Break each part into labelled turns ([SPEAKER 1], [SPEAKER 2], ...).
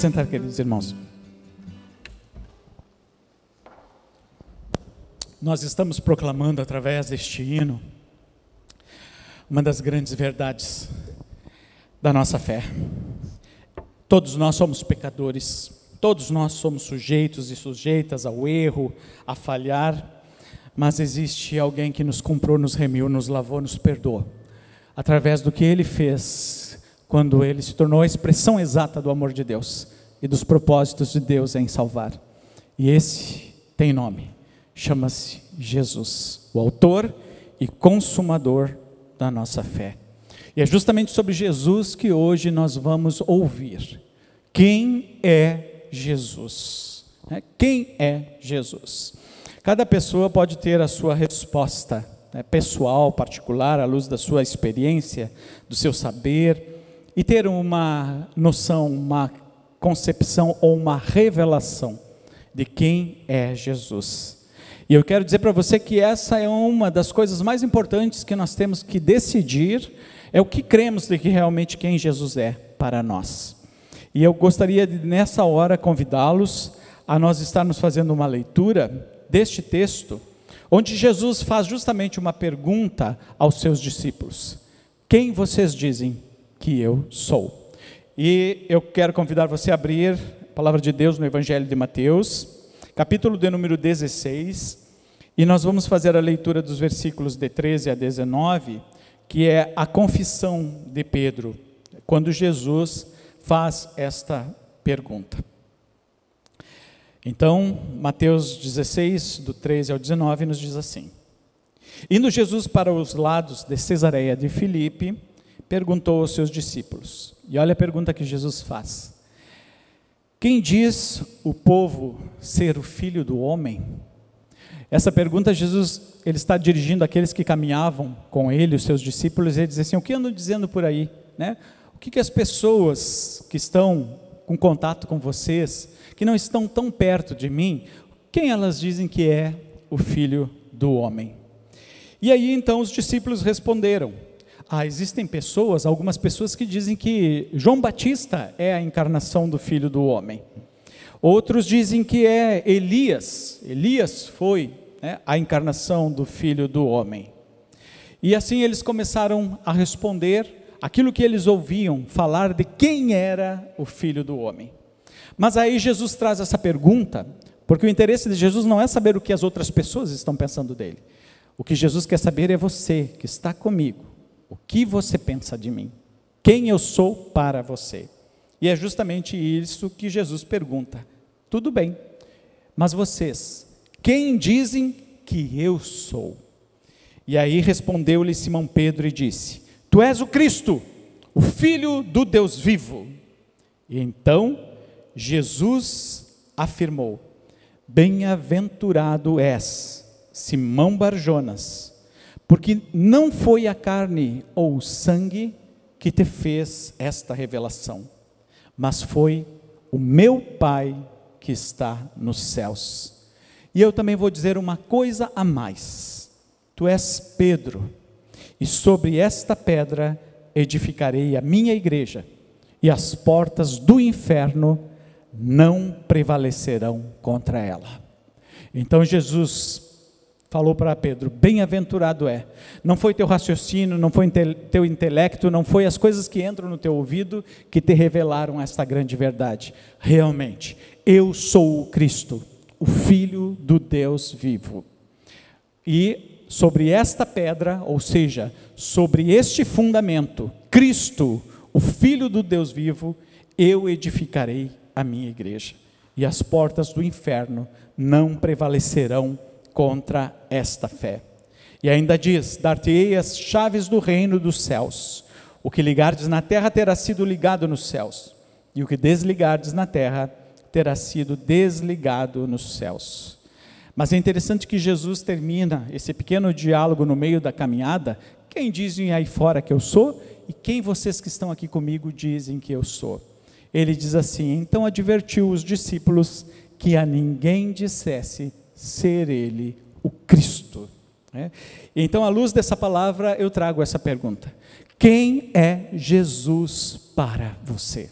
[SPEAKER 1] Sentar, queridos irmãos. Nós estamos proclamando através deste hino uma das grandes verdades da nossa fé. Todos nós somos pecadores, todos nós somos sujeitos e sujeitas ao erro, a falhar, mas existe alguém que nos comprou, nos remiu, nos lavou, nos perdoou, através do que ele fez quando ele se tornou a expressão exata do amor de Deus e dos propósitos de Deus em salvar. E esse tem nome, chama-se Jesus, o autor e consumador da nossa fé. E é justamente sobre Jesus que hoje nós vamos ouvir. Quem é Jesus? Né? Quem é Jesus? Cada pessoa pode ter a sua resposta né, pessoal, particular, à luz da sua experiência, do seu saber, e ter uma noção, uma concepção ou uma revelação de quem é Jesus. E eu quero dizer para você que essa é uma das coisas mais importantes que nós temos que decidir, é o que cremos de que realmente quem Jesus é para nós. E eu gostaria de, nessa hora, convidá-los a nós estarmos fazendo uma leitura deste texto, onde Jesus faz justamente uma pergunta aos seus discípulos: Quem vocês dizem que eu sou. E eu quero convidar você a abrir a palavra de Deus no Evangelho de Mateus, capítulo de número 16, e nós vamos fazer a leitura dos versículos de 13 a 19, que é a confissão de Pedro, quando Jesus faz esta pergunta. Então, Mateus 16, do 13 ao 19, nos diz assim: Indo Jesus para os lados de Cesareia de Filipe, perguntou aos seus discípulos. E olha a pergunta que Jesus faz: Quem diz o povo ser o filho do homem? Essa pergunta Jesus ele está dirigindo àqueles que caminhavam com ele, os seus discípulos, e ele diz assim: O que andam dizendo por aí? Né? O que, que as pessoas que estão com contato com vocês, que não estão tão perto de mim, quem elas dizem que é o filho do homem? E aí então os discípulos responderam: ah, existem pessoas, algumas pessoas que dizem que João Batista é a encarnação do Filho do Homem. Outros dizem que é Elias. Elias foi né, a encarnação do Filho do Homem. E assim eles começaram a responder aquilo que eles ouviam falar de quem era o Filho do Homem. Mas aí Jesus traz essa pergunta, porque o interesse de Jesus não é saber o que as outras pessoas estão pensando dele. O que Jesus quer saber é você que está comigo o que você pensa de mim? Quem eu sou para você? E é justamente isso que Jesus pergunta. Tudo bem, mas vocês, quem dizem que eu sou? E aí respondeu-lhe Simão Pedro e disse: Tu és o Cristo, o Filho do Deus vivo. E então Jesus afirmou: Bem-aventurado és, Simão Barjonas porque não foi a carne ou o sangue que te fez esta revelação, mas foi o meu Pai que está nos céus. E eu também vou dizer uma coisa a mais: tu és Pedro, e sobre esta pedra edificarei a minha igreja, e as portas do inferno não prevalecerão contra ela. Então Jesus falou para Pedro: Bem-aventurado é. Não foi teu raciocínio, não foi teu intelecto, não foi as coisas que entram no teu ouvido que te revelaram esta grande verdade. Realmente, eu sou o Cristo, o Filho do Deus vivo. E sobre esta pedra, ou seja, sobre este fundamento, Cristo, o Filho do Deus vivo, eu edificarei a minha igreja. E as portas do inferno não prevalecerão contra esta fé. E ainda diz: Dar-te-ei as chaves do reino dos céus. O que ligardes na terra terá sido ligado nos céus, e o que desligardes na terra terá sido desligado nos céus. Mas é interessante que Jesus termina esse pequeno diálogo no meio da caminhada. Quem dizem aí fora que eu sou? E quem vocês que estão aqui comigo dizem que eu sou? Ele diz assim: então advertiu os discípulos que a ninguém dissesse ser Ele o Cristo. Né? Então, à luz dessa palavra, eu trago essa pergunta: Quem é Jesus para você?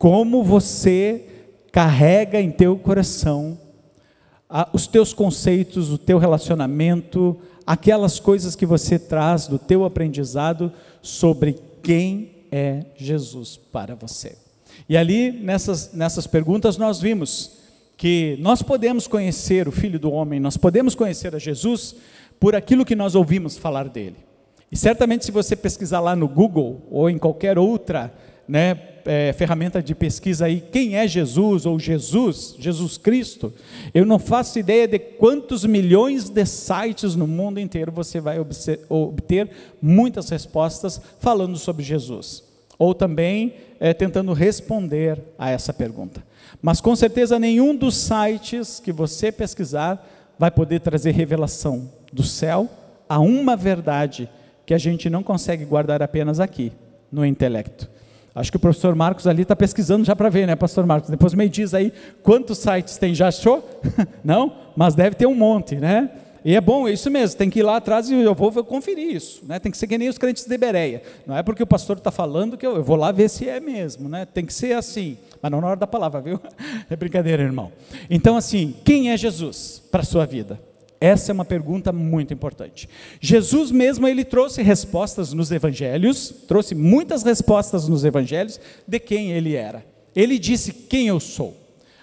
[SPEAKER 1] como você carrega em teu coração ah, os teus conceitos, o teu relacionamento, aquelas coisas que você traz do teu aprendizado sobre quem é Jesus para você. E ali, nessas, nessas perguntas, nós vimos que nós podemos conhecer o Filho do Homem, nós podemos conhecer a Jesus por aquilo que nós ouvimos falar dele. E certamente, se você pesquisar lá no Google ou em qualquer outra né, é, ferramenta de pesquisa aí, quem é Jesus ou Jesus, Jesus Cristo, eu não faço ideia de quantos milhões de sites no mundo inteiro você vai obter muitas respostas falando sobre Jesus, ou também é, tentando responder a essa pergunta. Mas com certeza nenhum dos sites que você pesquisar vai poder trazer revelação do céu a uma verdade que a gente não consegue guardar apenas aqui, no intelecto. Acho que o professor Marcos ali está pesquisando já para ver, né, pastor Marcos? Depois me diz aí quantos sites tem, já achou? Não? Mas deve ter um monte, né? E é bom, é isso mesmo, tem que ir lá atrás e eu vou conferir isso, né? Tem que ser que nem os crentes de Bereia. Não é porque o pastor está falando que eu, eu, vou lá ver se é mesmo, né? Tem que ser assim, mas não na hora da palavra, viu? É brincadeira, irmão. Então, assim, quem é Jesus para a sua vida? Essa é uma pergunta muito importante. Jesus mesmo ele trouxe respostas nos evangelhos, trouxe muitas respostas nos evangelhos de quem ele era. Ele disse quem eu sou.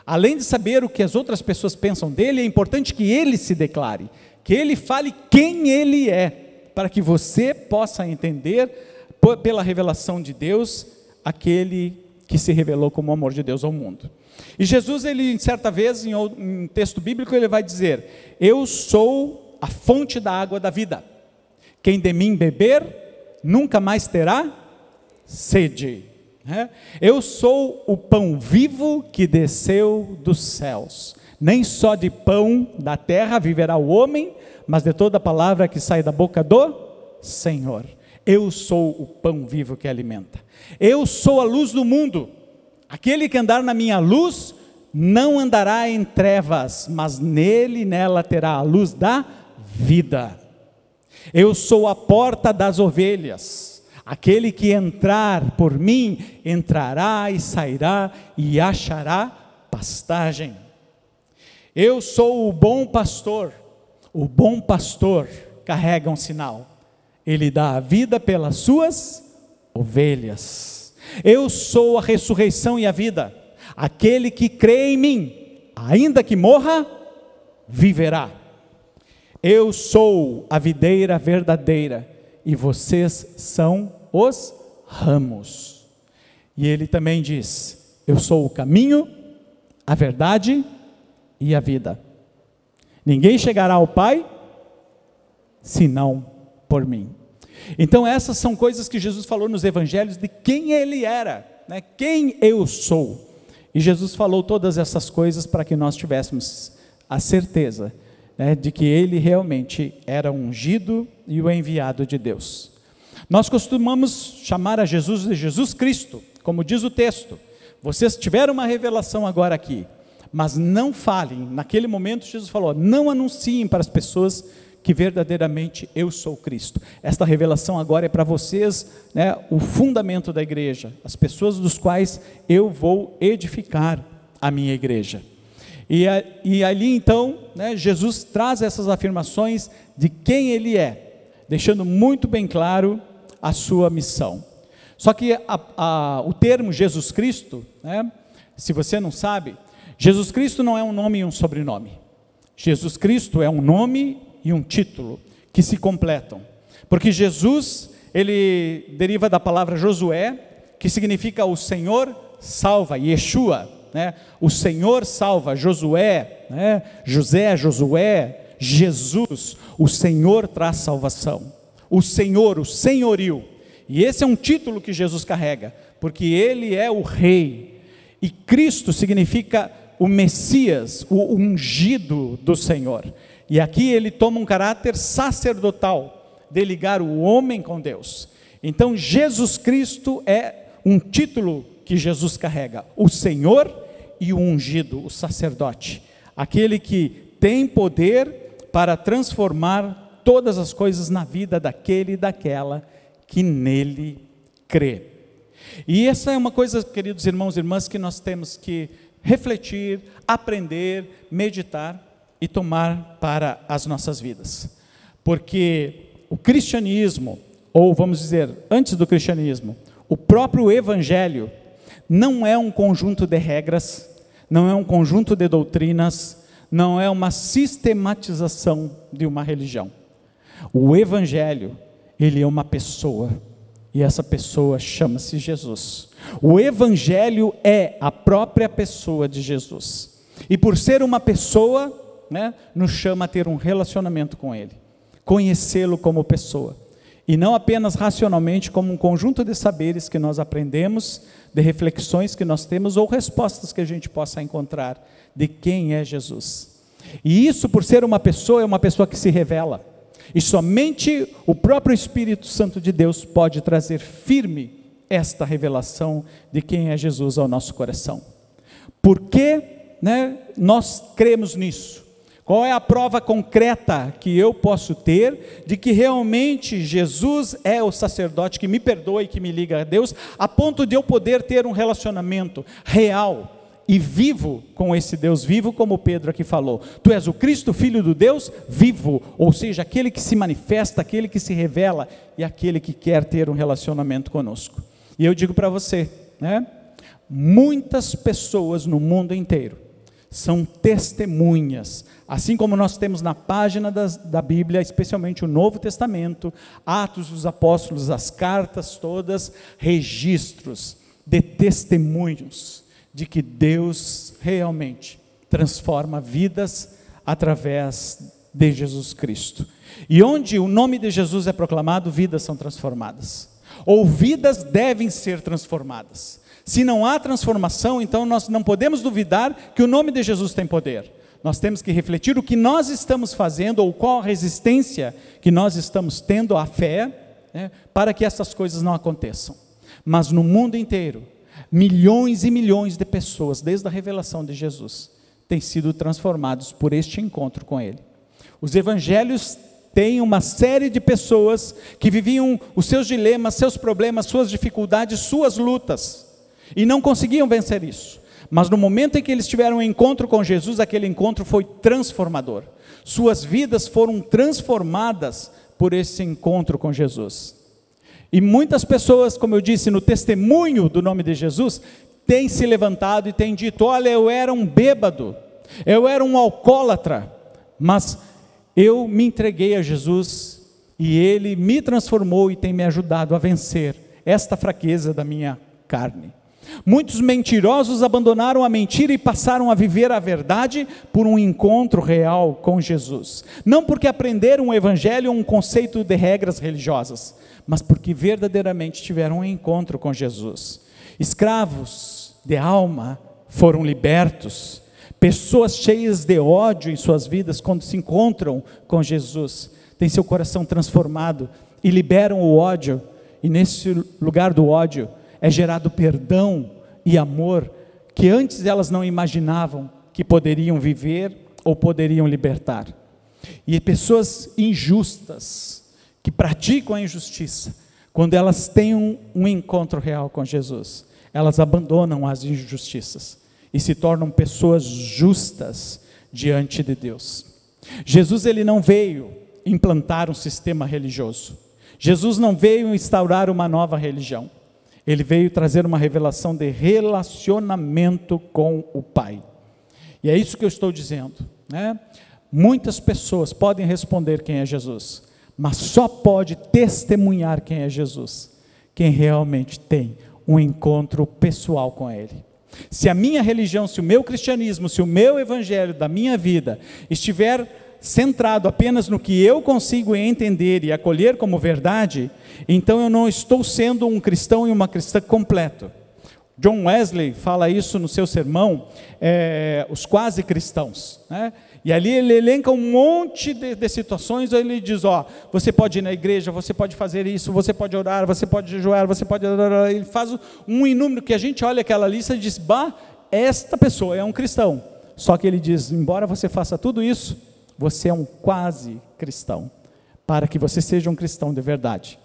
[SPEAKER 1] Além de saber o que as outras pessoas pensam dele, é importante que ele se declare, que ele fale quem ele é, para que você possa entender pela revelação de Deus aquele que se revelou como o amor de Deus ao mundo. E Jesus, ele, certa vez, em um texto bíblico, ele vai dizer: Eu sou a fonte da água da vida. Quem de mim beber, nunca mais terá sede. É? Eu sou o pão vivo que desceu dos céus. Nem só de pão da terra viverá o homem, mas de toda palavra que sai da boca do Senhor. Eu sou o pão vivo que alimenta. Eu sou a luz do mundo. Aquele que andar na minha luz não andará em trevas, mas nele nela terá a luz da vida. Eu sou a porta das ovelhas. Aquele que entrar por mim, entrará e sairá e achará pastagem. Eu sou o bom pastor. O bom pastor carrega um sinal. Ele dá a vida pelas suas ovelhas. Eu sou a ressurreição e a vida. Aquele que crê em mim, ainda que morra, viverá. Eu sou a videira verdadeira e vocês são os ramos. E ele também diz: Eu sou o caminho, a verdade e a vida. Ninguém chegará ao Pai senão por mim. Então, essas são coisas que Jesus falou nos evangelhos de quem ele era, né? quem eu sou. E Jesus falou todas essas coisas para que nós tivéssemos a certeza né, de que ele realmente era ungido e o enviado de Deus. Nós costumamos chamar a Jesus de Jesus Cristo, como diz o texto. Vocês tiveram uma revelação agora aqui, mas não falem. Naquele momento, Jesus falou: não anunciem para as pessoas que verdadeiramente eu sou Cristo. Esta revelação agora é para vocês, né, o fundamento da igreja, as pessoas dos quais eu vou edificar a minha igreja. E, e ali então, né, Jesus traz essas afirmações de quem Ele é, deixando muito bem claro a sua missão. Só que a, a, o termo Jesus Cristo, né, se você não sabe, Jesus Cristo não é um nome e um sobrenome. Jesus Cristo é um nome e um título que se completam. Porque Jesus, ele deriva da palavra Josué, que significa o Senhor salva, Yeshua, né? O Senhor salva, Josué, né? José, Josué, Jesus, o Senhor traz salvação. O Senhor, o senhorio. E esse é um título que Jesus carrega, porque ele é o rei. E Cristo significa o Messias, o ungido do Senhor. E aqui ele toma um caráter sacerdotal, de ligar o homem com Deus. Então, Jesus Cristo é um título que Jesus carrega: o Senhor e o ungido, o sacerdote, aquele que tem poder para transformar todas as coisas na vida daquele e daquela que nele crê. E essa é uma coisa, queridos irmãos e irmãs, que nós temos que refletir, aprender, meditar e tomar para as nossas vidas. Porque o cristianismo, ou vamos dizer, antes do cristianismo, o próprio evangelho não é um conjunto de regras, não é um conjunto de doutrinas, não é uma sistematização de uma religião. O evangelho, ele é uma pessoa, e essa pessoa chama-se Jesus. O evangelho é a própria pessoa de Jesus. E por ser uma pessoa, né, nos chama a ter um relacionamento com ele, conhecê-lo como pessoa e não apenas racionalmente, como um conjunto de saberes que nós aprendemos, de reflexões que nós temos ou respostas que a gente possa encontrar de quem é Jesus. E isso, por ser uma pessoa, é uma pessoa que se revela. E somente o próprio Espírito Santo de Deus pode trazer firme esta revelação de quem é Jesus ao nosso coração. Por que né, nós cremos nisso? Qual é a prova concreta que eu posso ter de que realmente Jesus é o sacerdote que me perdoa e que me liga a Deus, a ponto de eu poder ter um relacionamento real e vivo com esse Deus vivo, como Pedro aqui falou. Tu és o Cristo, filho do Deus vivo, ou seja, aquele que se manifesta, aquele que se revela e aquele que quer ter um relacionamento conosco. E eu digo para você, né? Muitas pessoas no mundo inteiro são testemunhas. Assim como nós temos na página das, da Bíblia, especialmente o Novo Testamento, Atos dos Apóstolos, as cartas todas, registros de testemunhos de que Deus realmente transforma vidas através de Jesus Cristo. E onde o nome de Jesus é proclamado, vidas são transformadas. Ou vidas devem ser transformadas. Se não há transformação, então nós não podemos duvidar que o nome de Jesus tem poder. Nós temos que refletir o que nós estamos fazendo ou qual a resistência que nós estamos tendo à fé né, para que essas coisas não aconteçam. Mas no mundo inteiro, milhões e milhões de pessoas, desde a revelação de Jesus, têm sido transformados por este encontro com Ele. Os evangelhos têm uma série de pessoas que viviam os seus dilemas, seus problemas, suas dificuldades, suas lutas e não conseguiam vencer isso. Mas no momento em que eles tiveram um encontro com Jesus, aquele encontro foi transformador. Suas vidas foram transformadas por esse encontro com Jesus. E muitas pessoas, como eu disse, no testemunho do nome de Jesus, têm se levantado e têm dito: Olha, eu era um bêbado, eu era um alcoólatra, mas eu me entreguei a Jesus e ele me transformou e tem me ajudado a vencer esta fraqueza da minha carne. Muitos mentirosos abandonaram a mentira e passaram a viver a verdade por um encontro real com Jesus. Não porque aprenderam o evangelho ou um conceito de regras religiosas, mas porque verdadeiramente tiveram um encontro com Jesus. Escravos de alma foram libertos. Pessoas cheias de ódio em suas vidas, quando se encontram com Jesus, têm seu coração transformado e liberam o ódio, e nesse lugar do ódio, é gerado perdão e amor que antes elas não imaginavam que poderiam viver ou poderiam libertar. E pessoas injustas, que praticam a injustiça, quando elas têm um, um encontro real com Jesus, elas abandonam as injustiças e se tornam pessoas justas diante de Deus. Jesus ele não veio implantar um sistema religioso. Jesus não veio instaurar uma nova religião. Ele veio trazer uma revelação de relacionamento com o Pai. E é isso que eu estou dizendo. Né? Muitas pessoas podem responder quem é Jesus, mas só pode testemunhar quem é Jesus quem realmente tem um encontro pessoal com Ele. Se a minha religião, se o meu cristianismo, se o meu evangelho da minha vida estiver centrado apenas no que eu consigo entender e acolher como verdade, então eu não estou sendo um cristão e uma cristã completo. John Wesley fala isso no seu sermão, é, os quase cristãos. Né? E ali ele elenca um monte de, de, situações, ele diz: Ó, você pode ir na igreja, você pode fazer isso, você pode orar, você pode jejuar, você pode. Ele faz um inúmero que a gente olha aquela lista e diz: Bah, esta pessoa é um cristão. Só que ele diz: embora você faça tudo isso, você é um quase cristão. Para que você seja um cristão de verdade,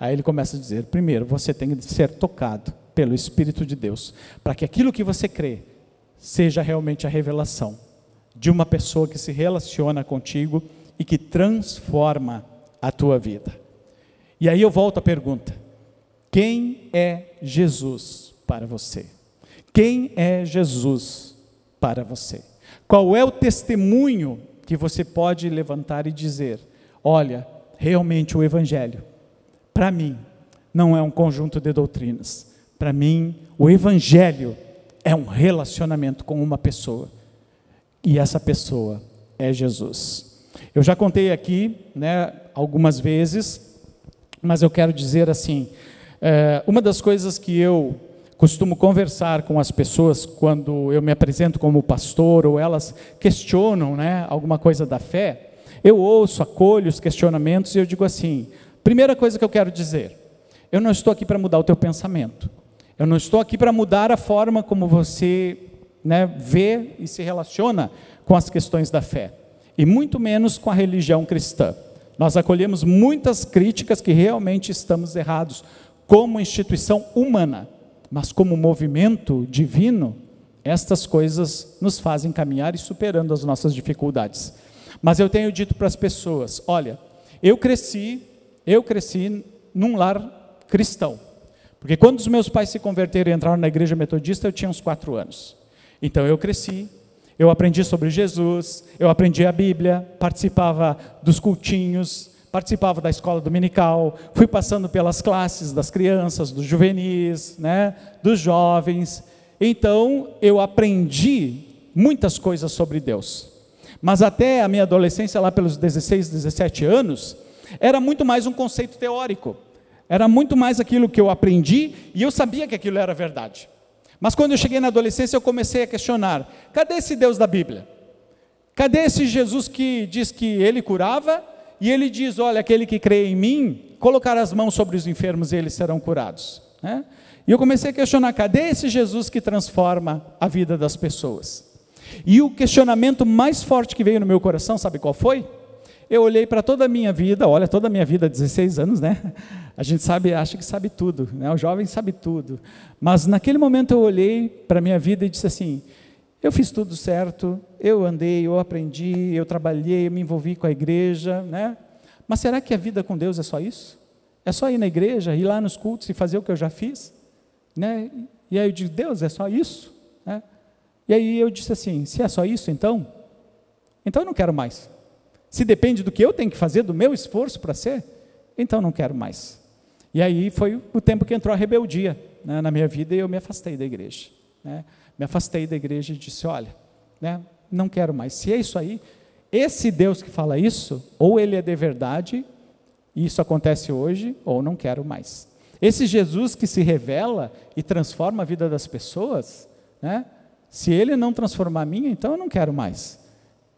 [SPEAKER 1] Aí ele começa a dizer: primeiro, você tem que ser tocado pelo Espírito de Deus, para que aquilo que você crê seja realmente a revelação de uma pessoa que se relaciona contigo e que transforma a tua vida. E aí eu volto à pergunta: quem é Jesus para você? Quem é Jesus para você? Qual é o testemunho que você pode levantar e dizer: olha, realmente o Evangelho para mim, não é um conjunto de doutrinas. Para mim, o Evangelho é um relacionamento com uma pessoa. E essa pessoa é Jesus. Eu já contei aqui, né, algumas vezes, mas eu quero dizer assim: é, uma das coisas que eu costumo conversar com as pessoas quando eu me apresento como pastor ou elas questionam, né, alguma coisa da fé, eu ouço, acolho os questionamentos e eu digo assim: Primeira coisa que eu quero dizer: eu não estou aqui para mudar o teu pensamento. Eu não estou aqui para mudar a forma como você né, vê e se relaciona com as questões da fé, e muito menos com a religião cristã. Nós acolhemos muitas críticas que realmente estamos errados como instituição humana, mas como movimento divino, estas coisas nos fazem caminhar e superando as nossas dificuldades. Mas eu tenho dito para as pessoas: olha, eu cresci eu cresci num lar cristão. Porque quando os meus pais se converteram e entraram na igreja metodista, eu tinha uns quatro anos. Então eu cresci, eu aprendi sobre Jesus, eu aprendi a Bíblia, participava dos cultinhos, participava da escola dominical, fui passando pelas classes das crianças, dos juvenis, né, dos jovens. Então eu aprendi muitas coisas sobre Deus. Mas até a minha adolescência, lá pelos 16, 17 anos, era muito mais um conceito teórico. Era muito mais aquilo que eu aprendi e eu sabia que aquilo era verdade. Mas quando eu cheguei na adolescência, eu comecei a questionar: cadê esse Deus da Bíblia? Cadê esse Jesus que diz que ele curava e ele diz: olha, aquele que crê em mim, colocar as mãos sobre os enfermos e eles serão curados? Né? E eu comecei a questionar: cadê esse Jesus que transforma a vida das pessoas? E o questionamento mais forte que veio no meu coração, sabe qual foi? Eu olhei para toda a minha vida, olha, toda a minha vida, 16 anos, né? A gente sabe, acha que sabe tudo, né? O jovem sabe tudo. Mas naquele momento eu olhei para a minha vida e disse assim: eu fiz tudo certo, eu andei, eu aprendi, eu trabalhei, eu me envolvi com a igreja, né? Mas será que a vida com Deus é só isso? É só ir na igreja, ir lá nos cultos e fazer o que eu já fiz? Né? E aí eu disse, Deus, é só isso? Né? E aí eu disse assim, se é só isso então, então eu não quero mais. Se depende do que eu tenho que fazer, do meu esforço para ser, então não quero mais. E aí foi o tempo que entrou a rebeldia né, na minha vida e eu me afastei da igreja. Né? Me afastei da igreja e disse: olha, né, não quero mais. Se é isso aí, esse Deus que fala isso, ou ele é de verdade, e isso acontece hoje, ou não quero mais. Esse Jesus que se revela e transforma a vida das pessoas, né, se ele não transformar a minha, então eu não quero mais.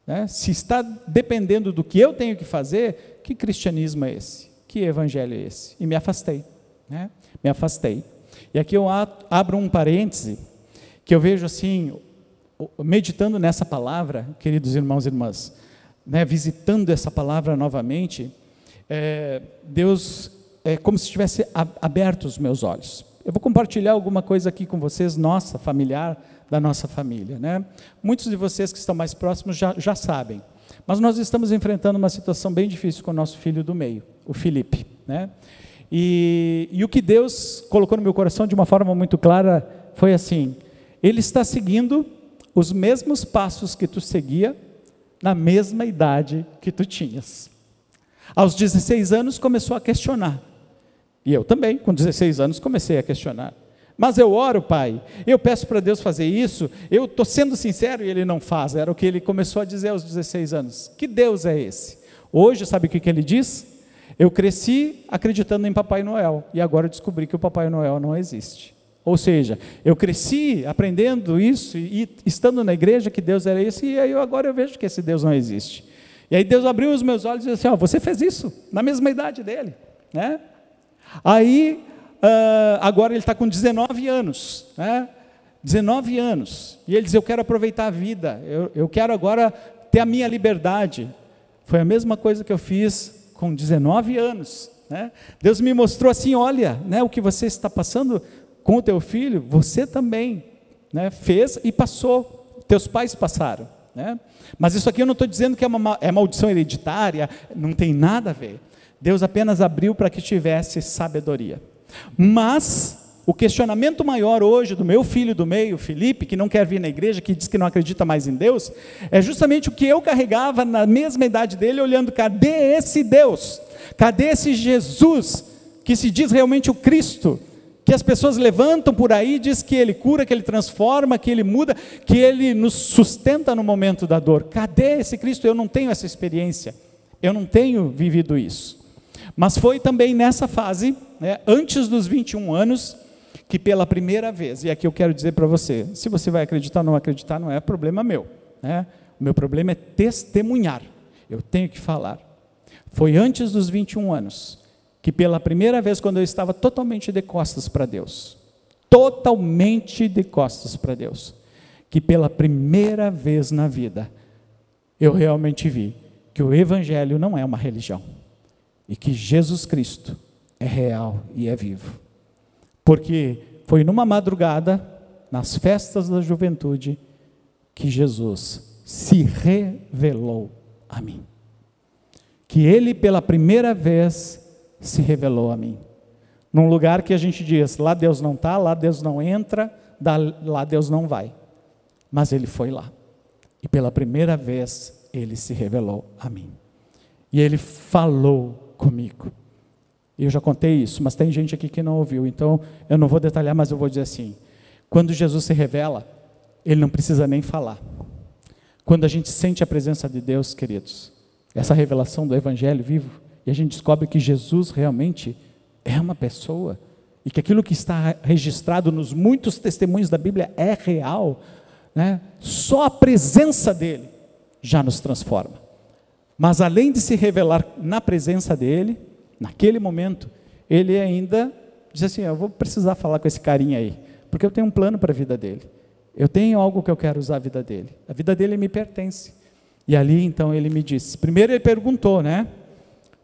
[SPEAKER 1] Né? Se está dependendo do que eu tenho que fazer, que cristianismo é esse? Que evangelho é esse? E me afastei. Né? Me afastei. E aqui eu abro um parêntese, que eu vejo assim, meditando nessa palavra, queridos irmãos e irmãs, né, visitando essa palavra novamente, é, Deus é como se tivesse aberto os meus olhos. Eu vou compartilhar alguma coisa aqui com vocês, nossa, familiar, da nossa família. Né? Muitos de vocês que estão mais próximos já, já sabem, mas nós estamos enfrentando uma situação bem difícil com o nosso filho do meio, o Felipe. Né? E, e o que Deus colocou no meu coração de uma forma muito clara foi assim: ele está seguindo os mesmos passos que tu seguia na mesma idade que tu tinhas. Aos 16 anos começou a questionar. E eu também, com 16 anos, comecei a questionar. Mas eu oro, Pai, eu peço para Deus fazer isso, eu estou sendo sincero e Ele não faz, era o que ele começou a dizer aos 16 anos. Que Deus é esse? Hoje, sabe o que, que ele diz? Eu cresci acreditando em Papai Noel e agora descobri que o Papai Noel não existe. Ou seja, eu cresci aprendendo isso e estando na igreja que Deus era esse, e aí eu, agora eu vejo que esse Deus não existe. E aí Deus abriu os meus olhos e disse assim: ó, você fez isso na mesma idade dele, né? Aí uh, agora ele está com 19 anos, né? 19 anos. E ele diz: Eu quero aproveitar a vida, eu, eu quero agora ter a minha liberdade. Foi a mesma coisa que eu fiz com 19 anos. Né? Deus me mostrou assim: olha, né, o que você está passando com o teu filho, você também né, fez e passou, teus pais passaram. Né? Mas isso aqui eu não estou dizendo que é uma é maldição hereditária, não tem nada a ver. Deus apenas abriu para que tivesse sabedoria. Mas o questionamento maior hoje do meu filho do meio, Felipe, que não quer vir na igreja, que diz que não acredita mais em Deus, é justamente o que eu carregava na mesma idade dele, olhando: cadê esse Deus? Cadê esse Jesus que se diz realmente o Cristo? Que as pessoas levantam por aí, diz que ele cura, que ele transforma, que ele muda, que ele nos sustenta no momento da dor. Cadê esse Cristo? Eu não tenho essa experiência, eu não tenho vivido isso. Mas foi também nessa fase, né, antes dos 21 anos, que pela primeira vez, e aqui eu quero dizer para você, se você vai acreditar ou não acreditar, não é problema meu. Né? O meu problema é testemunhar. Eu tenho que falar. Foi antes dos 21 anos que pela primeira vez, quando eu estava totalmente de costas para Deus, totalmente de costas para Deus, que pela primeira vez na vida, eu realmente vi que o Evangelho não é uma religião e que Jesus Cristo é real e é vivo. Porque foi numa madrugada, nas festas da juventude, que Jesus se revelou a mim. Que ele pela primeira vez se revelou a mim. Num lugar que a gente diz, lá Deus não está, lá Deus não entra, lá Deus não vai. Mas ele foi lá. E pela primeira vez ele se revelou a mim. E ele falou comigo. Eu já contei isso, mas tem gente aqui que não ouviu, então eu não vou detalhar, mas eu vou dizer assim: quando Jesus se revela, ele não precisa nem falar. Quando a gente sente a presença de Deus, queridos, essa revelação do Evangelho vivo, e a gente descobre que Jesus realmente é uma pessoa, e que aquilo que está registrado nos muitos testemunhos da Bíblia é real, né? só a presença dele já nos transforma. Mas além de se revelar na presença dele, naquele momento, ele ainda diz assim: Eu vou precisar falar com esse carinha aí, porque eu tenho um plano para a vida dele. Eu tenho algo que eu quero usar a vida dele. A vida dele me pertence. E ali então ele me disse: primeiro ele perguntou, né?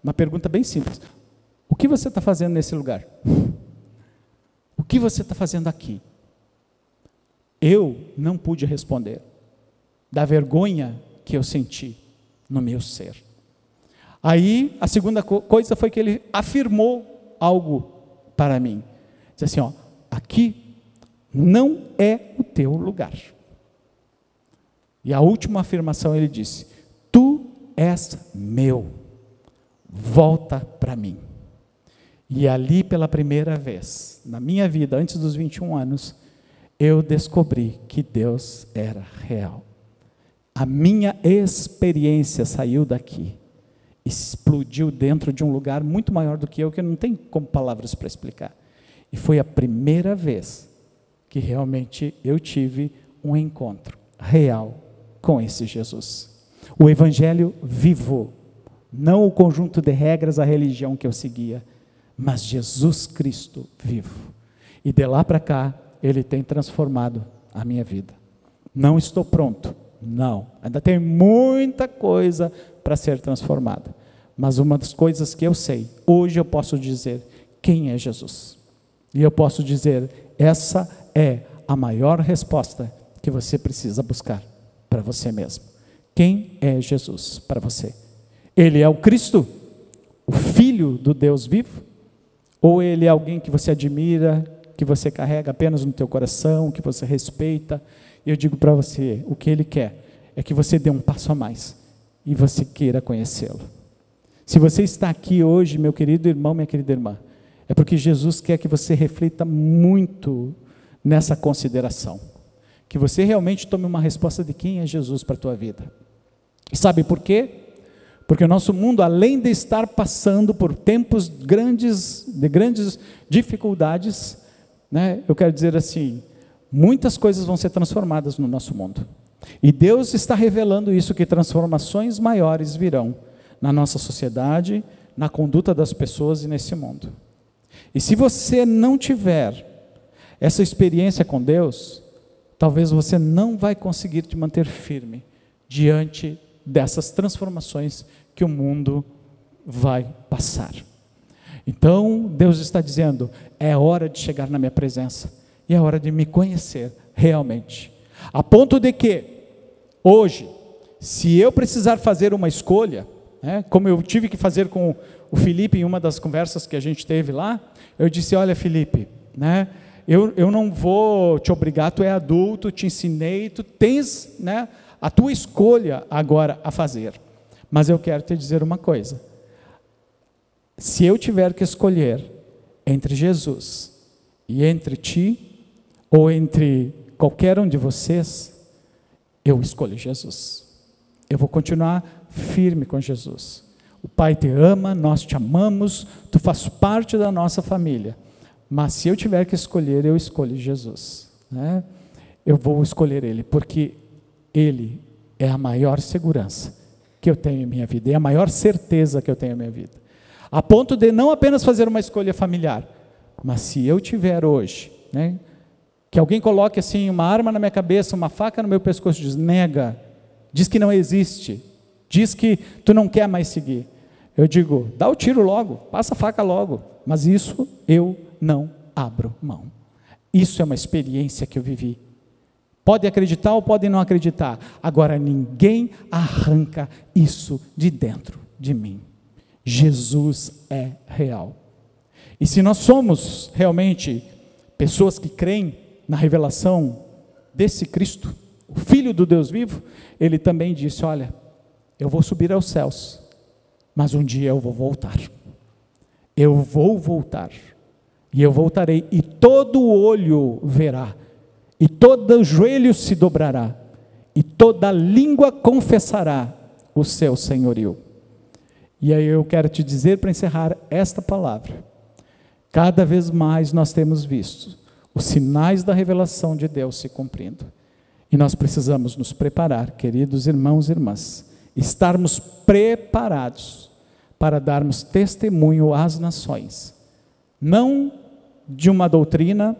[SPEAKER 1] Uma pergunta bem simples: O que você está fazendo nesse lugar? O que você está fazendo aqui? Eu não pude responder, da vergonha que eu senti no meu ser. Aí a segunda coisa foi que ele afirmou algo para mim. Diz assim, ó, aqui não é o teu lugar. E a última afirmação ele disse: Tu és meu. Volta para mim. E ali pela primeira vez na minha vida, antes dos 21 anos, eu descobri que Deus era real. A minha experiência saiu daqui explodiu dentro de um lugar muito maior do que eu, que não tem como palavras para explicar. E foi a primeira vez que realmente eu tive um encontro real com esse Jesus. O Evangelho vivo, não o conjunto de regras, a religião que eu seguia, mas Jesus Cristo vivo. E de lá para cá, ele tem transformado a minha vida. Não estou pronto, não. Ainda tem muita coisa para ser transformada. Mas uma das coisas que eu sei, hoje eu posso dizer quem é Jesus. E eu posso dizer, essa é a maior resposta que você precisa buscar para você mesmo. Quem é Jesus para você? Ele é o Cristo, o Filho do Deus vivo? Ou ele é alguém que você admira, que você carrega apenas no teu coração, que você respeita? Eu digo para você, o que ele quer é que você dê um passo a mais e você queira conhecê-lo. Se você está aqui hoje, meu querido irmão, minha querida irmã, é porque Jesus quer que você reflita muito nessa consideração. Que você realmente tome uma resposta de quem é Jesus para a tua vida. E sabe por quê? Porque o nosso mundo, além de estar passando por tempos grandes, de grandes dificuldades, né, eu quero dizer assim, muitas coisas vão ser transformadas no nosso mundo. E Deus está revelando isso, que transformações maiores virão na nossa sociedade, na conduta das pessoas e nesse mundo. E se você não tiver essa experiência com Deus, talvez você não vai conseguir te manter firme diante dessas transformações que o mundo vai passar. Então, Deus está dizendo: é hora de chegar na minha presença e é hora de me conhecer realmente. A ponto de que, hoje, se eu precisar fazer uma escolha, né, como eu tive que fazer com o Felipe em uma das conversas que a gente teve lá, eu disse: Olha, Felipe, né, eu, eu não vou te obrigar, tu é adulto, te ensinei, tu tens né, a tua escolha agora a fazer. Mas eu quero te dizer uma coisa: se eu tiver que escolher entre Jesus e entre ti, ou entre qualquer um de vocês, eu escolho Jesus. Eu vou continuar firme com Jesus. O Pai te ama, nós te amamos, tu faz parte da nossa família. Mas se eu tiver que escolher, eu escolho Jesus. Né? Eu vou escolher Ele, porque Ele é a maior segurança que eu tenho em minha vida, é a maior certeza que eu tenho em minha vida. A ponto de não apenas fazer uma escolha familiar, mas se eu tiver hoje, né, que alguém coloque assim uma arma na minha cabeça, uma faca no meu pescoço, diz nega, diz que não existe, diz que tu não quer mais seguir. Eu digo, dá o tiro logo, passa a faca logo, mas isso eu não abro mão. Isso é uma experiência que eu vivi. Pode acreditar ou pode não acreditar. Agora ninguém arranca isso de dentro de mim. Jesus é real. E se nós somos realmente pessoas que creem na revelação desse Cristo, o Filho do Deus vivo, ele também disse: Olha, eu vou subir aos céus, mas um dia eu vou voltar. Eu vou voltar. E eu voltarei, e todo olho verá, e todo joelho se dobrará, e toda língua confessará o seu senhorio. E aí eu quero te dizer para encerrar esta palavra. Cada vez mais nós temos visto os sinais da revelação de Deus se cumprindo. E nós precisamos nos preparar, queridos irmãos e irmãs, estarmos preparados para darmos testemunho às nações. Não de uma doutrina,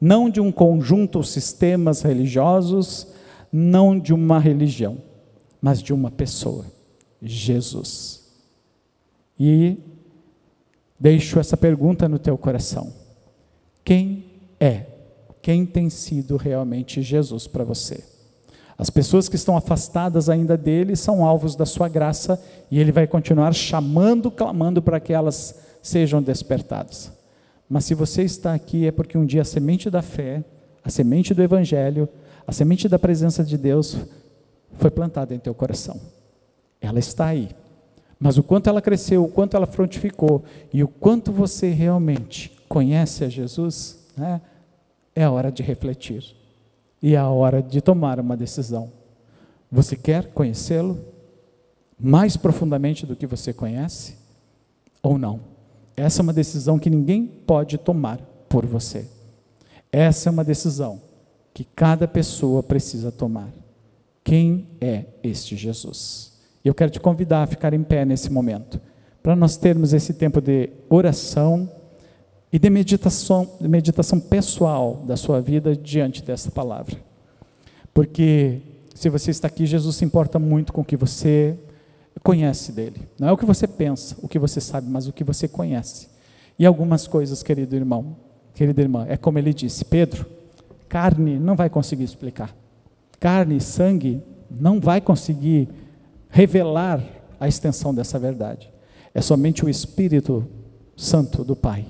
[SPEAKER 1] não de um conjunto de sistemas religiosos, não de uma religião, mas de uma pessoa, Jesus. E deixo essa pergunta no teu coração: quem é? Quem tem sido realmente Jesus para você? As pessoas que estão afastadas ainda dele são alvos da sua graça e ele vai continuar chamando, clamando para que elas sejam despertadas. Mas se você está aqui é porque um dia a semente da fé, a semente do evangelho, a semente da presença de Deus foi plantada em teu coração. Ela está aí. Mas o quanto ela cresceu, o quanto ela frutificou e o quanto você realmente conhece a Jesus, né, é a hora de refletir. E é a hora de tomar uma decisão. Você quer conhecê-lo mais profundamente do que você conhece ou não? Essa é uma decisão que ninguém pode tomar por você. Essa é uma decisão que cada pessoa precisa tomar. Quem é este Jesus? E eu quero te convidar a ficar em pé nesse momento, para nós termos esse tempo de oração e de meditação, de meditação pessoal da sua vida diante dessa palavra. Porque se você está aqui, Jesus se importa muito com o que você conhece dele. Não é o que você pensa, o que você sabe, mas o que você conhece. E algumas coisas, querido irmão, querida irmã, é como ele disse: Pedro, carne não vai conseguir explicar. Carne e sangue não vai conseguir revelar a extensão dessa verdade. É somente o Espírito Santo do Pai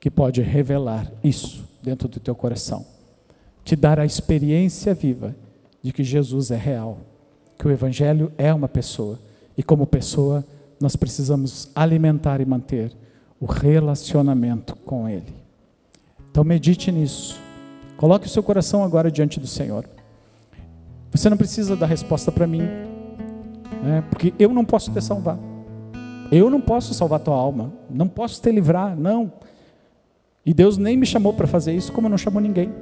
[SPEAKER 1] que pode revelar isso dentro do teu coração. Te dar a experiência viva de que Jesus é real, que o Evangelho é uma pessoa e como pessoa, nós precisamos alimentar e manter o relacionamento com Ele. Então medite nisso. Coloque o seu coração agora diante do Senhor. Você não precisa dar resposta para mim, né? porque eu não posso te salvar. Eu não posso salvar tua alma, não posso te livrar, não. E Deus nem me chamou para fazer isso, como não chamou ninguém.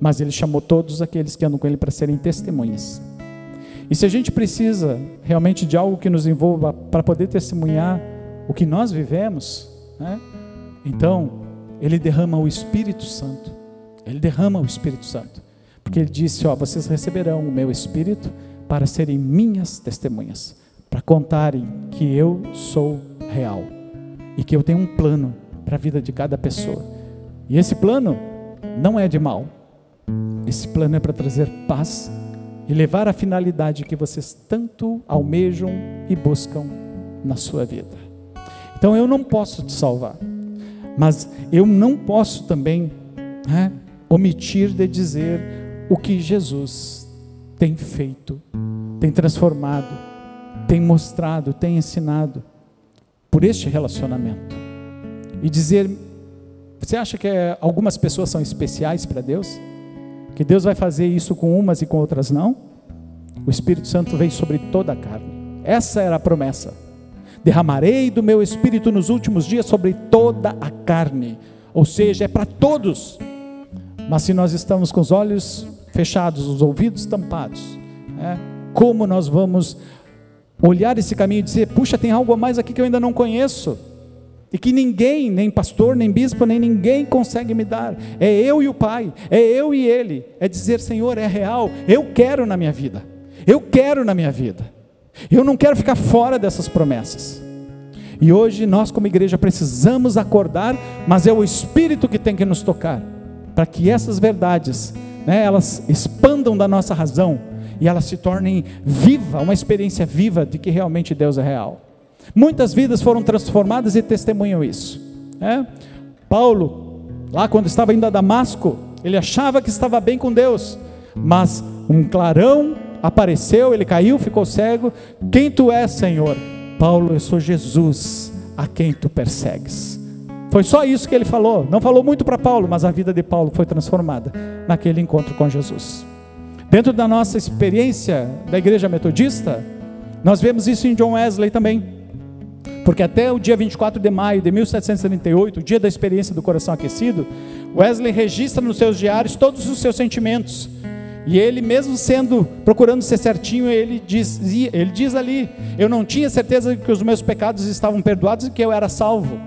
[SPEAKER 1] Mas Ele chamou todos aqueles que andam com Ele para serem testemunhas. E se a gente precisa realmente de algo que nos envolva para poder testemunhar o que nós vivemos, né? então ele derrama o Espírito Santo. Ele derrama o Espírito Santo. Porque ele disse: Ó, vocês receberão o meu Espírito para serem minhas testemunhas, para contarem que eu sou real. e que eu tenho um plano para a vida de cada pessoa. E esse plano não é de mal. Esse plano é para trazer paz e levar a finalidade que vocês tanto almejam e buscam na sua vida. Então eu não posso te salvar, mas eu não posso também né, omitir de dizer o que Jesus tem feito, tem transformado, tem mostrado, tem ensinado por este relacionamento. E dizer, você acha que algumas pessoas são especiais para Deus? Que Deus vai fazer isso com umas e com outras não? O Espírito Santo vem sobre toda a carne. Essa era a promessa. Derramarei do meu espírito nos últimos dias sobre toda a carne. Ou seja, é para todos. Mas se nós estamos com os olhos fechados, os ouvidos tampados, é, como nós vamos olhar esse caminho e dizer: puxa, tem algo a mais aqui que eu ainda não conheço? E que ninguém, nem pastor, nem bispo, nem ninguém consegue me dar. É eu e o Pai, é eu e Ele. É dizer, Senhor, é real, eu quero na minha vida, eu quero na minha vida, eu não quero ficar fora dessas promessas. E hoje nós, como igreja, precisamos acordar, mas é o Espírito que tem que nos tocar, para que essas verdades, né, elas expandam da nossa razão e elas se tornem viva, uma experiência viva de que realmente Deus é real. Muitas vidas foram transformadas e testemunham isso. Né? Paulo, lá quando estava indo a Damasco, ele achava que estava bem com Deus, mas um clarão apareceu, ele caiu, ficou cego. Quem tu és, Senhor? Paulo, eu sou Jesus, a quem tu persegues. Foi só isso que ele falou. Não falou muito para Paulo, mas a vida de Paulo foi transformada naquele encontro com Jesus. Dentro da nossa experiência da igreja metodista, nós vemos isso em John Wesley também. Porque até o dia 24 de maio de 1778, o dia da experiência do coração aquecido, Wesley registra nos seus diários todos os seus sentimentos. E ele, mesmo sendo, procurando ser certinho, ele diz, ele diz ali: Eu não tinha certeza que os meus pecados estavam perdoados e que eu era salvo.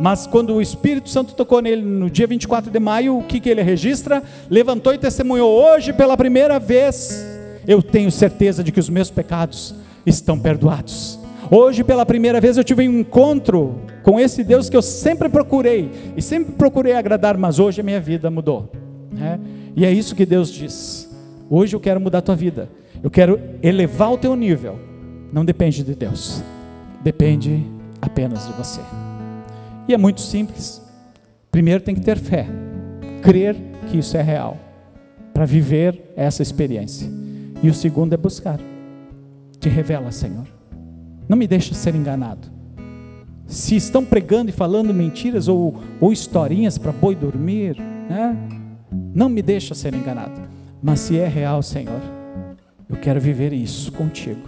[SPEAKER 1] Mas quando o Espírito Santo tocou nele no dia 24 de maio, o que, que ele registra? Levantou e testemunhou: Hoje, pela primeira vez, eu tenho certeza de que os meus pecados estão perdoados. Hoje, pela primeira vez, eu tive um encontro com esse Deus que eu sempre procurei e sempre procurei agradar, mas hoje a minha vida mudou. Né? E é isso que Deus diz. Hoje eu quero mudar a tua vida. Eu quero elevar o teu nível. Não depende de Deus. Depende apenas de você. E é muito simples. Primeiro tem que ter fé. Crer que isso é real. Para viver essa experiência. E o segundo é buscar. Te revela, Senhor. Não me deixe ser enganado. Se estão pregando e falando mentiras ou, ou historinhas para boi dormir, né? não me deixe ser enganado. Mas se é real, Senhor, eu quero viver isso contigo.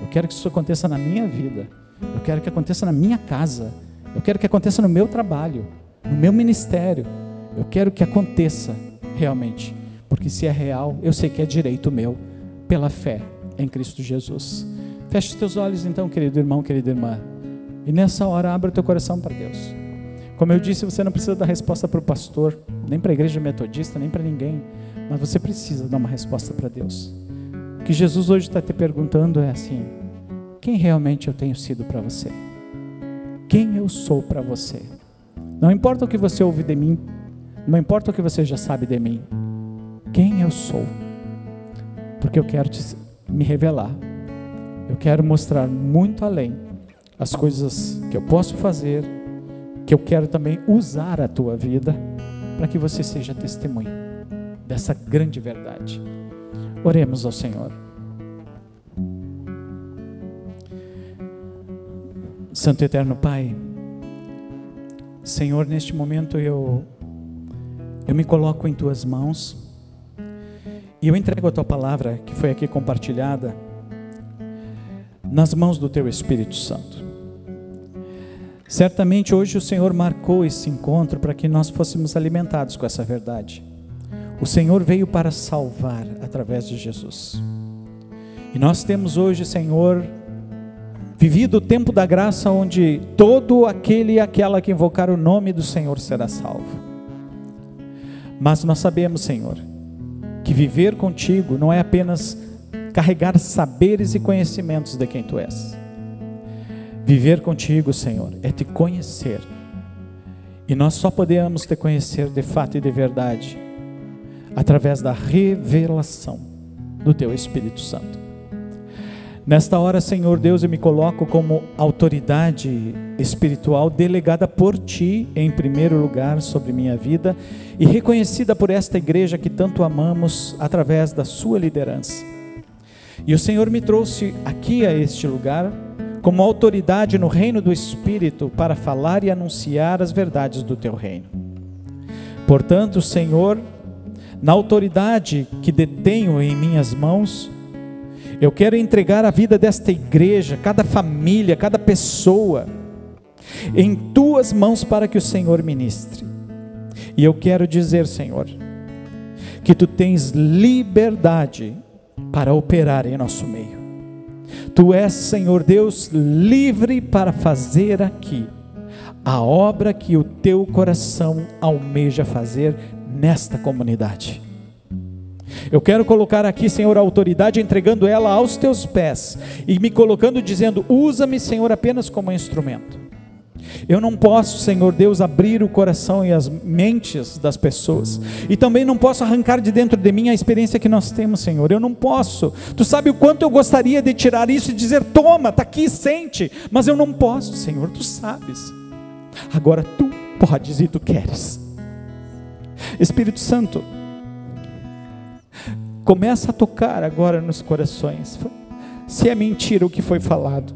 [SPEAKER 1] Eu quero que isso aconteça na minha vida. Eu quero que aconteça na minha casa. Eu quero que aconteça no meu trabalho, no meu ministério. Eu quero que aconteça realmente. Porque se é real, eu sei que é direito meu, pela fé em Cristo Jesus. Feche os teus olhos então, querido irmão, querida irmã. E nessa hora, abra o teu coração para Deus. Como eu disse, você não precisa dar resposta para o pastor, nem para a igreja metodista, nem para ninguém. Mas você precisa dar uma resposta para Deus. O que Jesus hoje está te perguntando é assim: quem realmente eu tenho sido para você? Quem eu sou para você? Não importa o que você ouve de mim, não importa o que você já sabe de mim, quem eu sou, porque eu quero te, me revelar eu quero mostrar muito além as coisas que eu posso fazer, que eu quero também usar a tua vida para que você seja testemunha dessa grande verdade. Oremos ao Senhor. Santo Eterno Pai, Senhor, neste momento eu eu me coloco em tuas mãos e eu entrego a tua palavra que foi aqui compartilhada nas mãos do teu Espírito Santo. Certamente hoje o Senhor marcou esse encontro para que nós fôssemos alimentados com essa verdade. O Senhor veio para salvar através de Jesus. E nós temos hoje, Senhor, vivido o tempo da graça onde todo aquele e aquela que invocar o nome do Senhor será salvo. Mas nós sabemos, Senhor, que viver contigo não é apenas carregar saberes e conhecimentos de quem tu és. Viver contigo, Senhor, é te conhecer. E nós só podemos te conhecer de fato e de verdade através da revelação do teu Espírito Santo. Nesta hora, Senhor Deus, eu me coloco como autoridade espiritual delegada por Ti, em primeiro lugar, sobre minha vida e reconhecida por esta igreja que tanto amamos através da Sua liderança. E o Senhor me trouxe aqui a este lugar como autoridade no reino do Espírito para falar e anunciar as verdades do Teu reino. Portanto, Senhor, na autoridade que detenho em minhas mãos, eu quero entregar a vida desta igreja, cada família, cada pessoa, em tuas mãos para que o Senhor ministre. E eu quero dizer, Senhor, que tu tens liberdade para operar em nosso meio. Tu és, Senhor Deus, livre para fazer aqui a obra que o teu coração almeja fazer nesta comunidade. Eu quero colocar aqui, Senhor, a autoridade, entregando ela aos teus pés e me colocando dizendo: usa-me, Senhor, apenas como instrumento. Eu não posso, Senhor Deus, abrir o coração e as mentes das pessoas. E também não posso arrancar de dentro de mim a experiência que nós temos, Senhor. Eu não posso. Tu sabe o quanto eu gostaria de tirar isso e dizer: toma, está aqui, sente. Mas eu não posso, Senhor, tu sabes. Agora tu podes e tu queres. Espírito Santo, Começa a tocar agora nos corações. Se é mentira o que foi falado,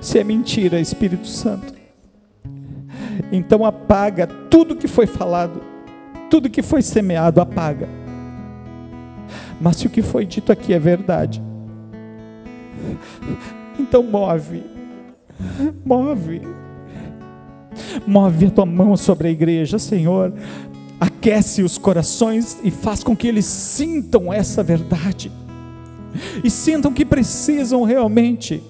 [SPEAKER 1] se é mentira, Espírito Santo, então apaga tudo que foi falado, tudo que foi semeado, apaga. Mas se o que foi dito aqui é verdade, então move, move, move a tua mão sobre a igreja, Senhor, aquece os corações e faz com que eles sintam essa verdade. E sintam que precisam realmente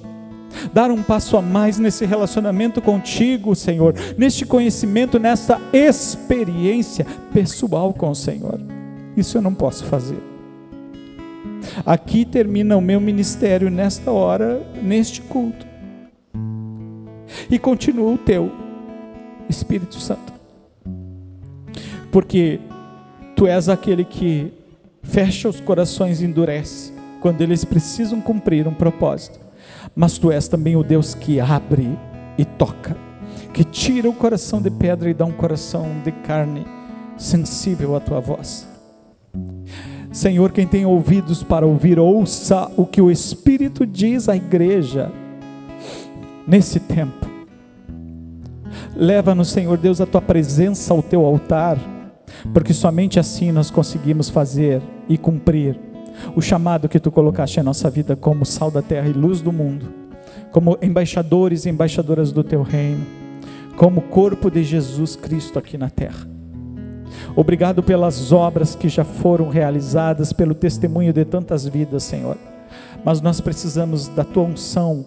[SPEAKER 1] dar um passo a mais nesse relacionamento contigo, Senhor, neste conhecimento, nessa experiência pessoal com o Senhor. Isso eu não posso fazer. Aqui termina o meu ministério nesta hora, neste culto. E continua o teu, Espírito Santo porque tu és aquele que fecha os corações e endurece quando eles precisam cumprir um propósito. Mas tu és também o Deus que abre e toca, que tira o coração de pedra e dá um coração de carne sensível à tua voz. Senhor, quem tem ouvidos para ouvir, ouça o que o Espírito diz à igreja nesse tempo. Leva-nos, Senhor Deus, a tua presença ao teu altar porque somente assim nós conseguimos fazer e cumprir o chamado que tu colocaste em nossa vida como sal da terra e luz do mundo, como embaixadores e embaixadoras do teu reino, como corpo de Jesus Cristo aqui na terra. Obrigado pelas obras que já foram realizadas, pelo testemunho de tantas vidas, Senhor. Mas nós precisamos da tua unção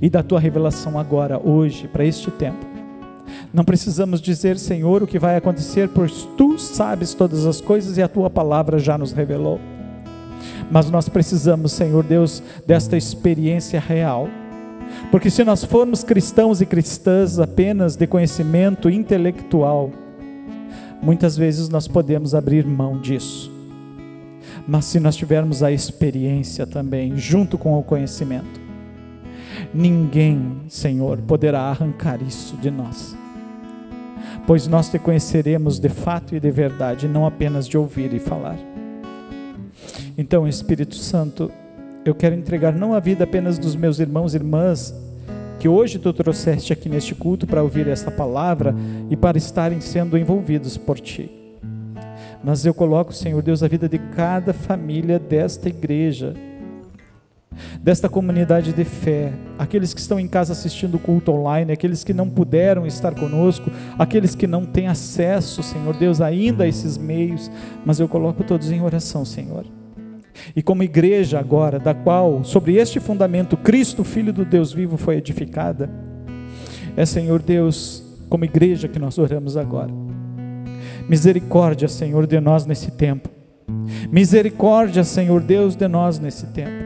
[SPEAKER 1] e da tua revelação agora, hoje, para este tempo não precisamos dizer, Senhor, o que vai acontecer, pois tu sabes todas as coisas e a tua palavra já nos revelou. Mas nós precisamos, Senhor Deus, desta experiência real. Porque se nós formos cristãos e cristãs apenas de conhecimento intelectual, muitas vezes nós podemos abrir mão disso. Mas se nós tivermos a experiência também, junto com o conhecimento, ninguém, Senhor, poderá arrancar isso de nós pois nós te conheceremos de fato e de verdade, não apenas de ouvir e falar. Então, Espírito Santo, eu quero entregar não a vida apenas dos meus irmãos e irmãs, que hoje tu trouxeste aqui neste culto para ouvir esta palavra e para estarem sendo envolvidos por ti. Mas eu coloco, Senhor Deus, a vida de cada família desta igreja desta comunidade de fé, aqueles que estão em casa assistindo o culto online, aqueles que não puderam estar conosco, aqueles que não têm acesso, Senhor Deus, ainda a esses meios, mas eu coloco todos em oração, Senhor. E como igreja agora, da qual, sobre este fundamento, Cristo, Filho do Deus vivo, foi edificada, é, Senhor Deus, como igreja que nós oramos agora. Misericórdia, Senhor, de nós nesse tempo. Misericórdia, Senhor Deus, de nós nesse tempo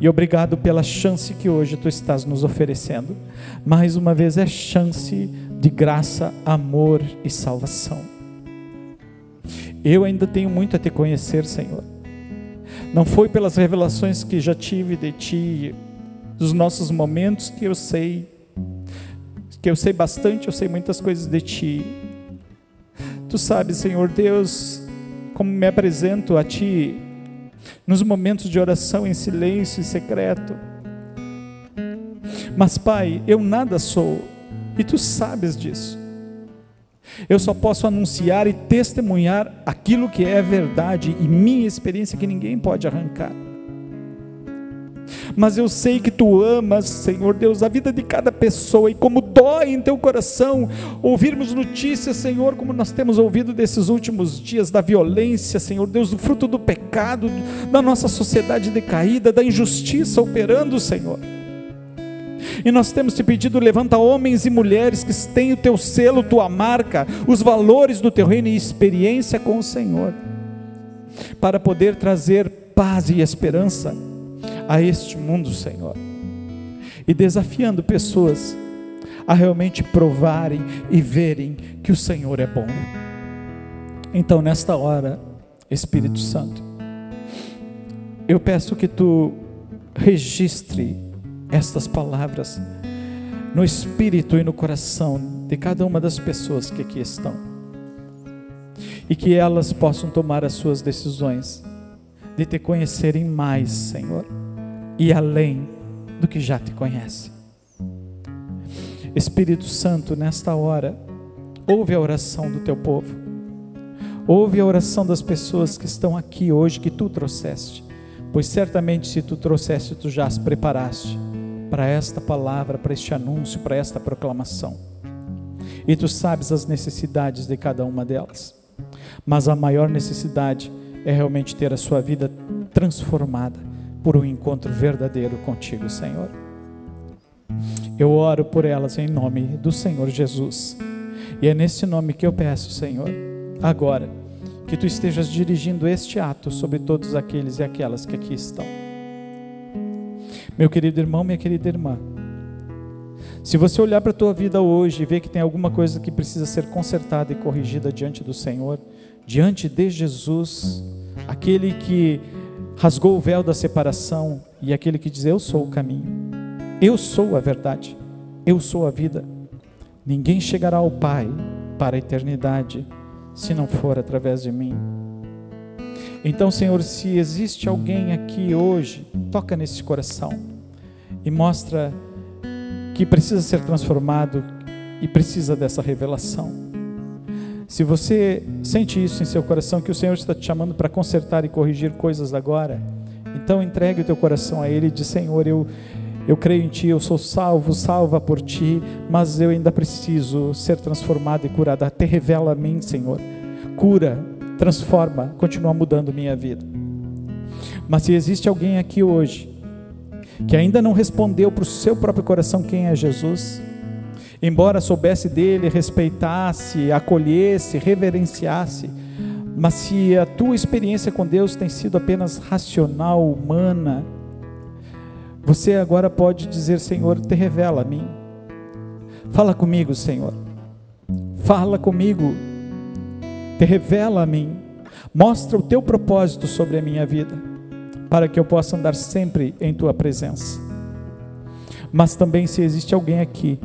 [SPEAKER 1] E obrigado pela chance que hoje tu estás nos oferecendo. Mais uma vez é chance de graça, amor e salvação. Eu ainda tenho muito a te conhecer, Senhor. Não foi pelas revelações que já tive de ti, dos nossos momentos que eu sei, que eu sei bastante, eu sei muitas coisas de ti. Tu sabes, Senhor Deus, como me apresento a ti nos momentos de oração em silêncio e secreto. Mas, Pai, eu nada sou, e tu sabes disso. Eu só posso anunciar e testemunhar aquilo que é verdade e minha experiência que ninguém pode arrancar mas eu sei que tu amas, Senhor Deus, a vida de cada pessoa e como dói em teu coração ouvirmos notícias, Senhor, como nós temos ouvido desses últimos dias da violência, Senhor Deus, do fruto do pecado, da nossa sociedade decaída, da injustiça operando, Senhor. E nós temos te pedido, levanta homens e mulheres que têm o teu selo, tua marca, os valores do teu reino e experiência com o Senhor, para poder trazer paz e esperança a este mundo, Senhor, e desafiando pessoas a realmente provarem e verem que o Senhor é bom. Então, nesta hora, Espírito Santo, eu peço que tu registre estas palavras no espírito e no coração de cada uma das pessoas que aqui estão, e que elas possam tomar as suas decisões de te conhecerem mais, Senhor e além do que já te conhece. Espírito Santo, nesta hora, ouve a oração do teu povo, ouve a oração das pessoas que estão aqui hoje, que tu trouxeste, pois certamente se tu trouxeste, tu já as preparaste para esta palavra, para este anúncio, para esta proclamação. E tu sabes as necessidades de cada uma delas, mas a maior necessidade é realmente ter a sua vida transformada por um encontro verdadeiro contigo, Senhor. Eu oro por elas em nome do Senhor Jesus. E é nesse nome que eu peço, Senhor, agora, que tu estejas dirigindo este ato sobre todos aqueles e aquelas que aqui estão. Meu querido irmão, minha querida irmã, se você olhar para a tua vida hoje e ver que tem alguma coisa que precisa ser consertada e corrigida diante do Senhor, diante de Jesus, aquele que rasgou o véu da separação e aquele que diz: Eu sou o caminho, eu sou a verdade, eu sou a vida. Ninguém chegará ao Pai para a eternidade se não for através de mim. Então, Senhor, se existe alguém aqui hoje, toca nesse coração e mostra que precisa ser transformado e precisa dessa revelação. Se você sente isso em seu coração, que o Senhor está te chamando para consertar e corrigir coisas agora, então entregue o teu coração a Ele e diz: Senhor, eu, eu creio em Ti, eu sou salvo, salva por Ti, mas eu ainda preciso ser transformado e curado. Até revela a mim, Senhor. Cura, transforma, continua mudando minha vida. Mas se existe alguém aqui hoje que ainda não respondeu para o seu próprio coração quem é Jesus, embora soubesse dele, respeitasse, acolhesse, reverenciasse, mas se a tua experiência com Deus tem sido apenas racional, humana, você agora pode dizer: Senhor, te revela a mim. Fala comigo, Senhor. Fala comigo. Te revela a mim. Mostra o teu propósito sobre a minha vida, para que eu possa andar sempre em tua presença. Mas também, se existe alguém aqui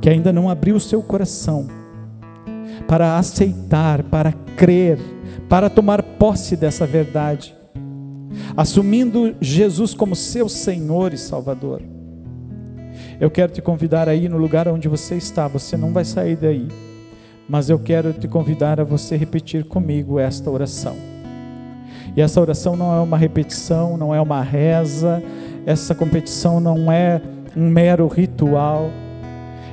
[SPEAKER 1] que ainda não abriu o seu coração para aceitar, para crer, para tomar posse dessa verdade, assumindo Jesus como seu Senhor e Salvador. Eu quero te convidar aí no lugar onde você está, você não vai sair daí, mas eu quero te convidar a você repetir comigo esta oração. E essa oração não é uma repetição, não é uma reza, essa competição não é um mero ritual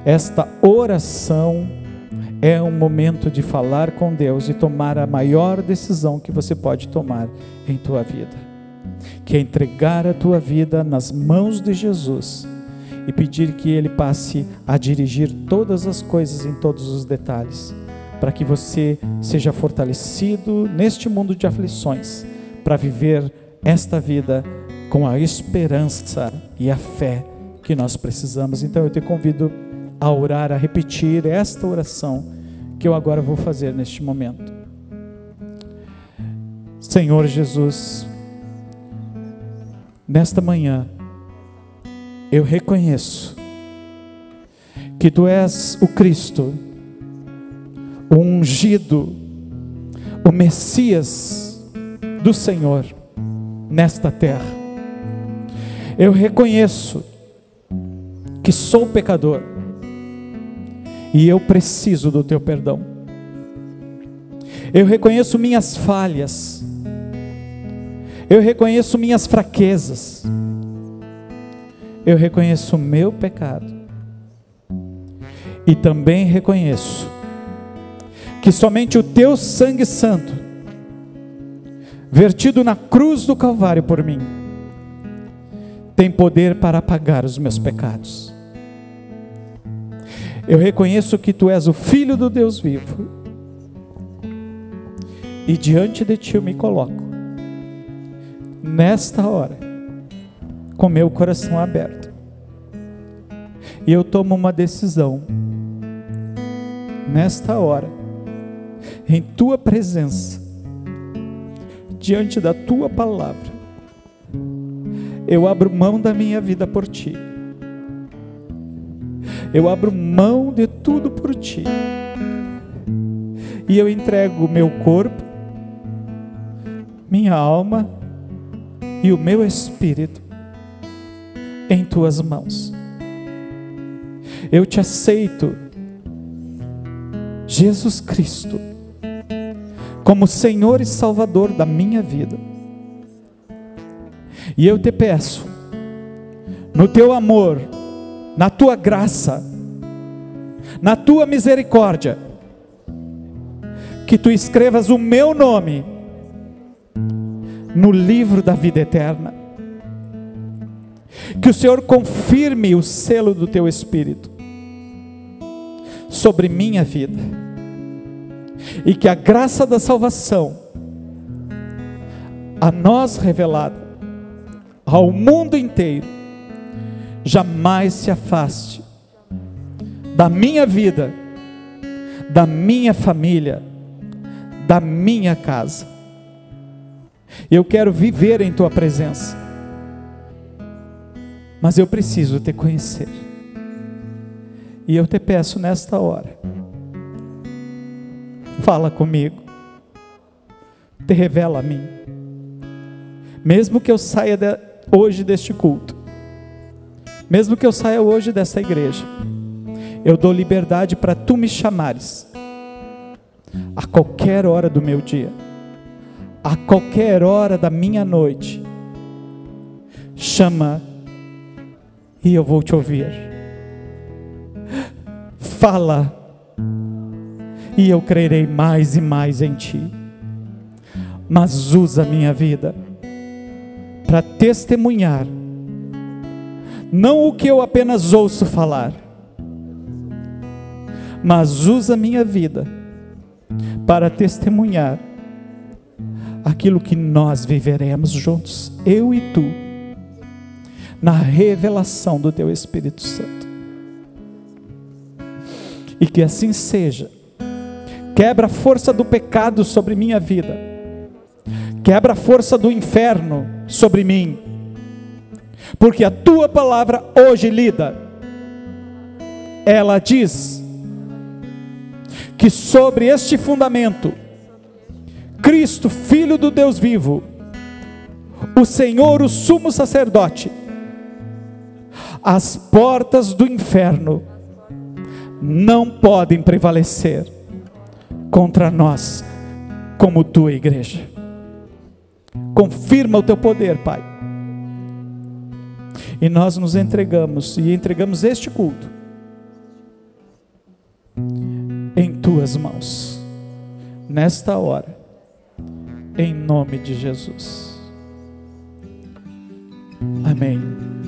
[SPEAKER 1] esta oração é um momento de falar com Deus e tomar a maior decisão que você pode tomar em tua vida, que é entregar a tua vida nas mãos de Jesus e pedir que Ele passe a dirigir todas as coisas em todos os detalhes, para que você seja fortalecido neste mundo de aflições, para viver esta vida com a esperança e a fé que nós precisamos. Então eu te convido a orar, a repetir esta oração que eu agora vou fazer neste momento. Senhor Jesus, nesta manhã, eu reconheço que tu és o Cristo, o ungido, o Messias do Senhor nesta terra. Eu reconheço que sou pecador e eu preciso do teu perdão. Eu reconheço minhas falhas, eu reconheço minhas fraquezas, eu reconheço o meu pecado e também reconheço que somente o teu sangue santo, vertido na cruz do Calvário por mim, tem poder para apagar os meus pecados. Eu reconheço que tu és o Filho do Deus vivo, e diante de ti eu me coloco, nesta hora, com meu coração aberto, e eu tomo uma decisão nesta hora, em tua presença, diante da tua palavra, eu abro mão da minha vida por ti. Eu abro mão de tudo por ti. E eu entrego o meu corpo, minha alma e o meu espírito em tuas mãos. Eu te aceito Jesus Cristo como Senhor e Salvador da minha vida. E eu te peço, no teu amor, na tua graça, na tua misericórdia, que tu escrevas o meu nome no livro da vida eterna. Que o Senhor confirme o selo do teu Espírito sobre minha vida e que a graça da salvação, a nós revelada, ao mundo inteiro, jamais se afaste da minha vida, da minha família, da minha casa. Eu quero viver em tua presença, mas eu preciso te conhecer. E eu te peço nesta hora, fala comigo, te revela a mim. Mesmo que eu saia de, hoje deste culto, mesmo que eu saia hoje dessa igreja, eu dou liberdade para tu me chamares, a qualquer hora do meu dia, a qualquer hora da minha noite, chama e eu vou te ouvir. Fala e eu crerei mais e mais em Ti. Mas usa a minha vida para testemunhar, não o que eu apenas ouço falar, mas usa a minha vida para testemunhar aquilo que nós viveremos juntos, eu e tu, na revelação do Teu Espírito Santo. E que assim seja Quebra a força do pecado sobre minha vida. Quebra a força do inferno sobre mim. Porque a tua palavra hoje lida, ela diz que sobre este fundamento, Cristo, Filho do Deus vivo, o Senhor, o sumo sacerdote, as portas do inferno não podem prevalecer contra nós, como tua igreja. Confirma o teu poder, Pai. E nós nos entregamos e entregamos este culto em tuas mãos, nesta hora, em nome de Jesus. Amém.